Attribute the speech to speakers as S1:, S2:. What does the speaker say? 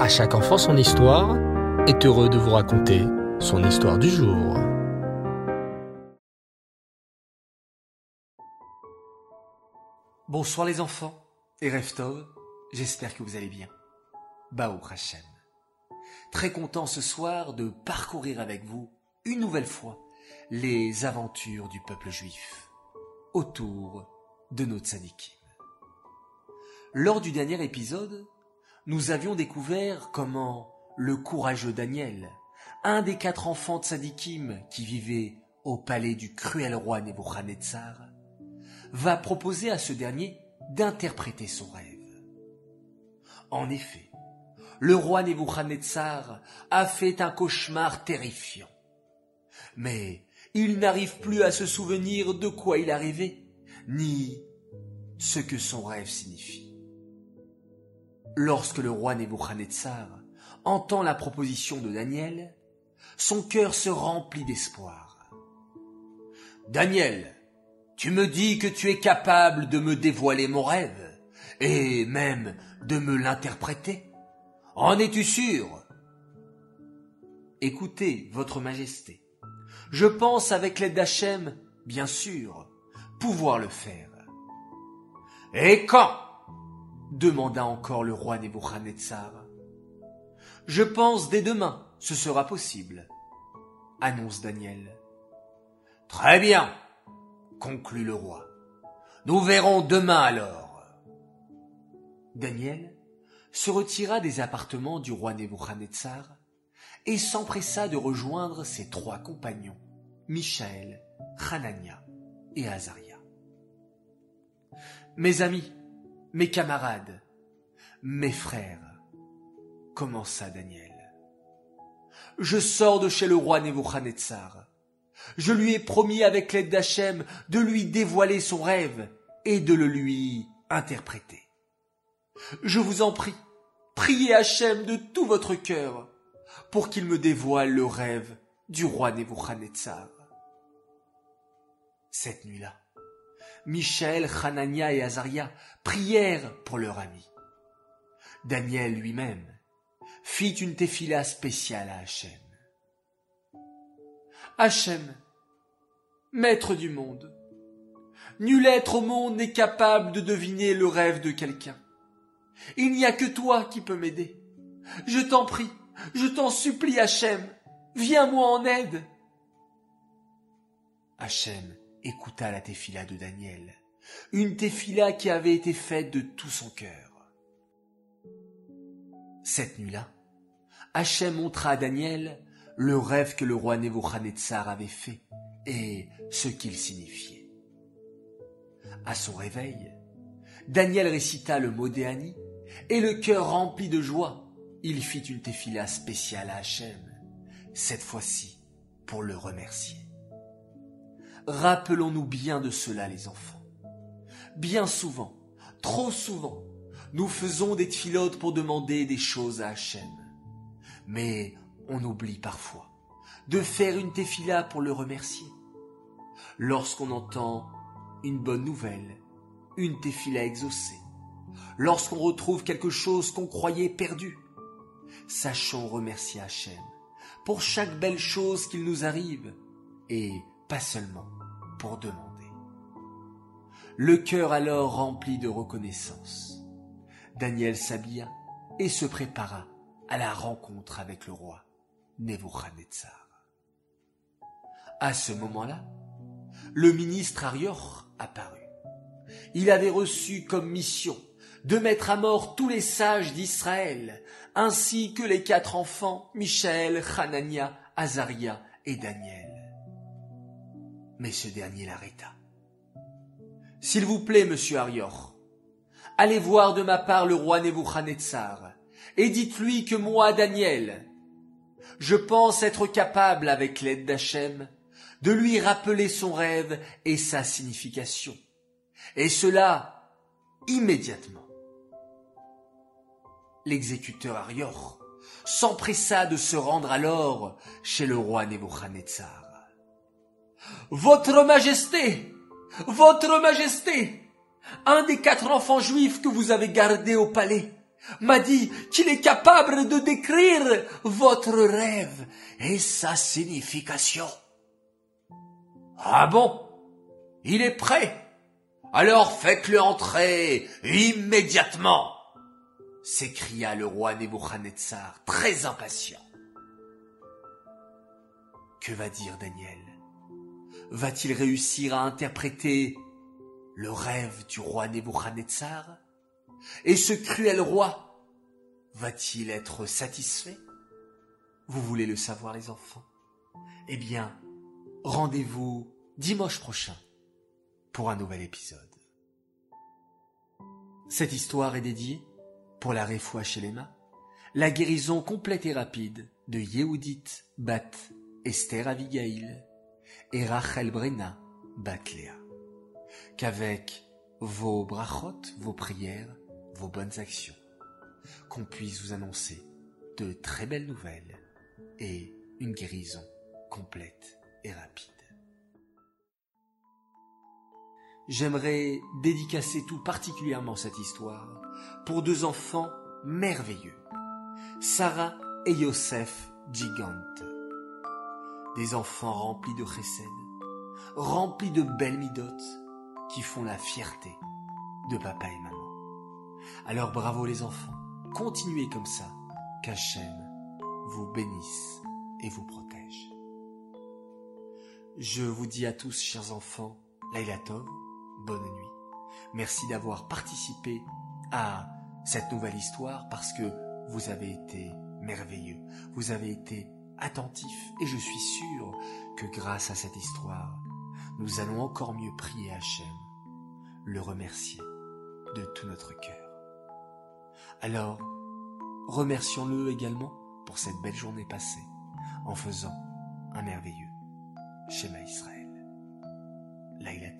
S1: À chaque enfant son histoire est heureux de vous raconter son histoire du jour.
S2: Bonsoir les enfants et Reftov, j'espère que vous allez bien. Baou Hashem. Très content ce soir de parcourir avec vous, une nouvelle fois, les aventures du peuple juif autour de notre tzadikim. Lors du dernier épisode, nous avions découvert comment le courageux Daniel, un des quatre enfants de Sadikim qui vivait au palais du cruel roi Nebuchadnezzar, va proposer à ce dernier d'interpréter son rêve. En effet, le roi Nebuchadnezzar a fait un cauchemar terrifiant. Mais il n'arrive plus à se souvenir de quoi il a rêvé, ni ce que son rêve signifie. Lorsque le roi Nebuchadnezzar entend la proposition de Daniel, son cœur se remplit d'espoir. Daniel, tu me dis que tu es capable de me dévoiler mon rêve, et même de me l'interpréter. En es-tu sûr? Écoutez, Votre Majesté, je pense avec l'aide d'Hachem, bien sûr, pouvoir le faire. Et quand demanda encore le roi Nebuchadnezzar. Je pense dès demain, ce sera possible, annonce Daniel. Très bien, conclut le roi. Nous verrons demain alors. Daniel se retira des appartements du roi Nebuchadnezzar et s'empressa de rejoindre ses trois compagnons, Michaël, Hanania et Azaria. Mes amis, mes camarades, mes frères, commença Daniel. Je sors de chez le roi Nebuchadnezzar. Je lui ai promis avec l'aide d'Hachem de lui dévoiler son rêve et de le lui interpréter. Je vous en prie, priez Hachem de tout votre cœur pour qu'il me dévoile le rêve du roi Nebuchadnezzar. Cette nuit-là, Michel, Hanania et Azaria prièrent pour leur ami. Daniel lui-même fit une tefila spéciale à Hachem. Hachem, maître du monde, nul être au monde n'est capable de deviner le rêve de quelqu'un. Il n'y a que toi qui peux m'aider. Je t'en prie, je t'en supplie, Hachem, viens-moi en aide. Hachem écouta la tefila de Daniel, une tefila qui avait été faite de tout son cœur. Cette nuit-là, Hachem montra à Daniel le rêve que le roi Nebuchadnezzar avait fait et ce qu'il signifiait. À son réveil, Daniel récita le mot d'Éani et le cœur rempli de joie, il fit une tefila spéciale à Hachem, cette fois-ci pour le remercier. Rappelons-nous bien de cela, les enfants. Bien souvent, trop souvent, nous faisons des tfilotes pour demander des choses à Hachem. Mais on oublie parfois de faire une tefila pour le remercier. Lorsqu'on entend une bonne nouvelle, une tefila exaucée, lorsqu'on retrouve quelque chose qu'on croyait perdu, sachons remercier Hachem pour chaque belle chose qu'il nous arrive et pas seulement demander. Le cœur alors rempli de reconnaissance, Daniel s'habilla et se prépara à la rencontre avec le roi Nebuchadnezzar. À ce moment-là, le ministre Arior apparut. Il avait reçu comme mission de mettre à mort tous les sages d'Israël, ainsi que les quatre enfants, Michel, Hanania, Azaria et Daniel mais ce dernier l'arrêta. S'il vous plaît, monsieur Arior, allez voir de ma part le roi Nebuchadnezzar, et dites-lui que moi, Daniel, je pense être capable, avec l'aide d'Hachem, de lui rappeler son rêve et sa signification. Et cela immédiatement. L'exécuteur Arior s'empressa de se rendre alors chez le roi Nebuchadnezzar. Votre Majesté, Votre Majesté, un des quatre enfants juifs que vous avez gardés au palais m'a dit qu'il est capable de décrire votre rêve et sa signification. Ah bon? Il est prêt Alors faites-le entrer immédiatement s'écria le roi Nebuchadnezzar, très impatient. Que va dire Daniel? Va-t-il réussir à interpréter le rêve du roi Nebuchadnezzar? Et ce cruel roi va-t-il être satisfait? Vous voulez le savoir les enfants? Eh bien, rendez-vous dimanche prochain pour un nouvel épisode. Cette histoire est dédiée pour la réfoua chez les la guérison complète et rapide de Yehudit Bat Esther Avigail et Rachel Brenna Bat Léa. Qu'avec vos brachot, vos prières, vos bonnes actions, qu'on puisse vous annoncer de très belles nouvelles et une guérison complète et rapide. J'aimerais dédicacer tout particulièrement cette histoire pour deux enfants merveilleux, Sarah et Yosef Gigante. Des enfants remplis de chesed, remplis de belles midotes, qui font la fierté de papa et maman. Alors bravo les enfants, continuez comme ça, qu'Hachem vous bénisse et vous protège. Je vous dis à tous, chers enfants, Laila Tov, bonne nuit. Merci d'avoir participé à cette nouvelle histoire parce que vous avez été merveilleux, vous avez été attentifs et je suis sûr que grâce à cette histoire, nous allons encore mieux prier Hachem, le remercier de tout notre cœur. Alors, remercions-le également pour cette belle journée passée en faisant un merveilleux schéma Israël. Laïla